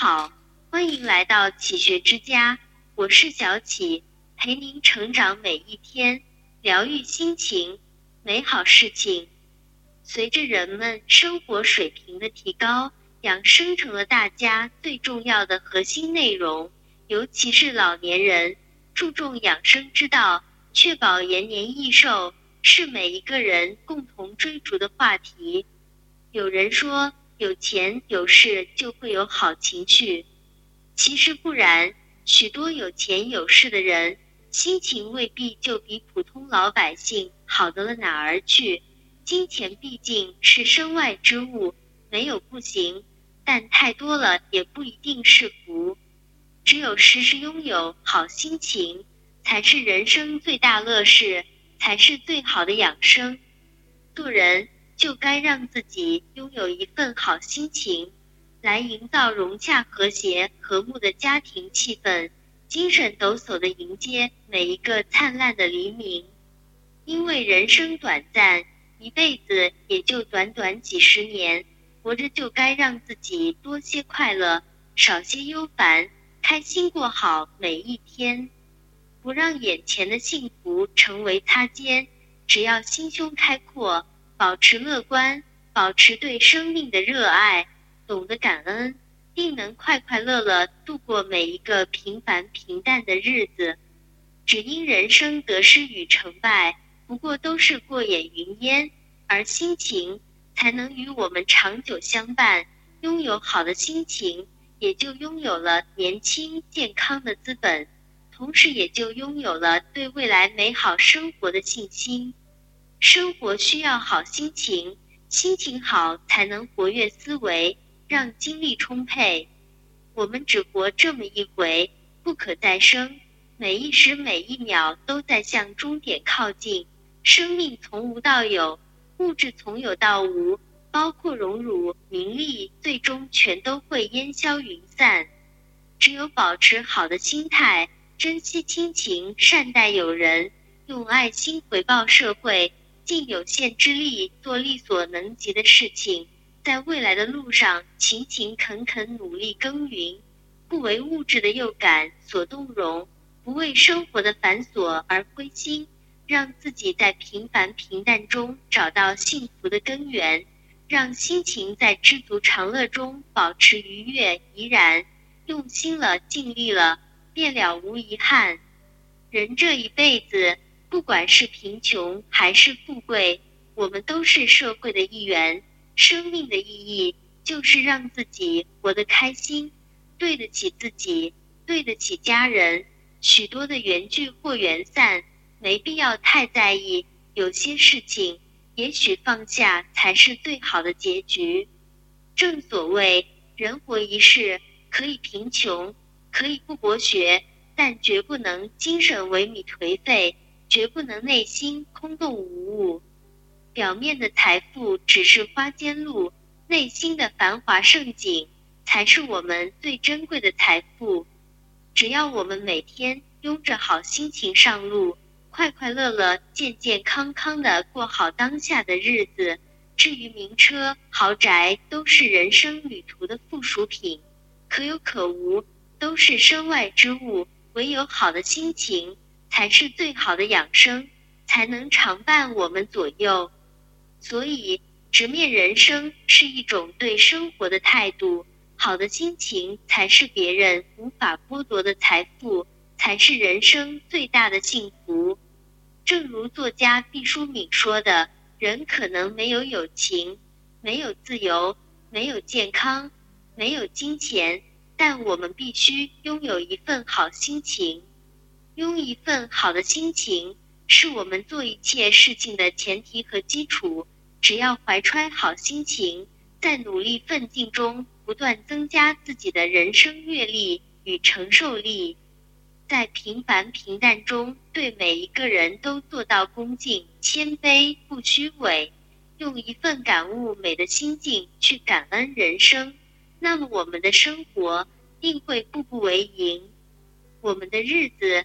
好，欢迎来到启学之家，我是小启，陪您成长每一天，疗愈心情，美好事情。随着人们生活水平的提高，养生成了大家最重要的核心内容，尤其是老年人注重养生之道，确保延年益寿，是每一个人共同追逐的话题。有人说。有钱有势就会有好情绪，其实不然。许多有钱有势的人，心情未必就比普通老百姓好得了哪儿去。金钱毕竟是身外之物，没有不行，但太多了也不一定是福。只有时时拥有好心情，才是人生最大乐事，才是最好的养生。做人。就该让自己拥有一份好心情，来营造融洽、和谐、和睦的家庭气氛，精神抖擞的迎接每一个灿烂的黎明。因为人生短暂，一辈子也就短短几十年，活着就该让自己多些快乐，少些忧烦，开心过好每一天，不让眼前的幸福成为擦肩。只要心胸开阔。保持乐观，保持对生命的热爱，懂得感恩，定能快快乐乐度过每一个平凡平淡的日子。只因人生得失与成败，不过都是过眼云烟，而心情才能与我们长久相伴。拥有好的心情，也就拥有了年轻健康的资本，同时也就拥有了对未来美好生活的信心。生活需要好心情，心情好才能活跃思维，让精力充沛。我们只活这么一回，不可再生。每一时每一秒都在向终点靠近。生命从无到有，物质从有到无，包括荣辱名利，最终全都会烟消云散。只有保持好的心态，珍惜亲情，善待友人，用爱心回报社会。尽有限之力做力所能及的事情，在未来的路上勤勤恳恳努力耕耘，不为物质的诱感所动容，不为生活的繁琐而灰心，让自己在平凡平淡中找到幸福的根源，让心情在知足常乐中保持愉悦怡然，用心了尽力了，便了无遗憾。人这一辈子。不管是贫穷还是富贵，我们都是社会的一员。生命的意义就是让自己活得开心，对得起自己，对得起家人。许多的缘聚或缘散，没必要太在意。有些事情，也许放下才是最好的结局。正所谓，人活一世，可以贫穷，可以不博学，但绝不能精神萎靡颓废。绝不能内心空洞无物，表面的财富只是花间路，内心的繁华盛景才是我们最珍贵的财富。只要我们每天拥着好心情上路，快快乐乐、健健康康的过好当下的日子，至于名车豪宅，都是人生旅途的附属品，可有可无，都是身外之物。唯有好的心情。才是最好的养生，才能常伴我们左右。所以，直面人生是一种对生活的态度。好的心情才是别人无法剥夺的财富，才是人生最大的幸福。正如作家毕淑敏说的：“人可能没有友情，没有自由，没有健康，没有金钱，但我们必须拥有一份好心情。”拥一份好的心情，是我们做一切事情的前提和基础。只要怀揣好心情，在努力奋进中不断增加自己的人生阅历与承受力，在平凡平淡中对每一个人都做到恭敬谦卑不虚伪，用一份感悟美的心境去感恩人生，那么我们的生活定会步步为营，我们的日子。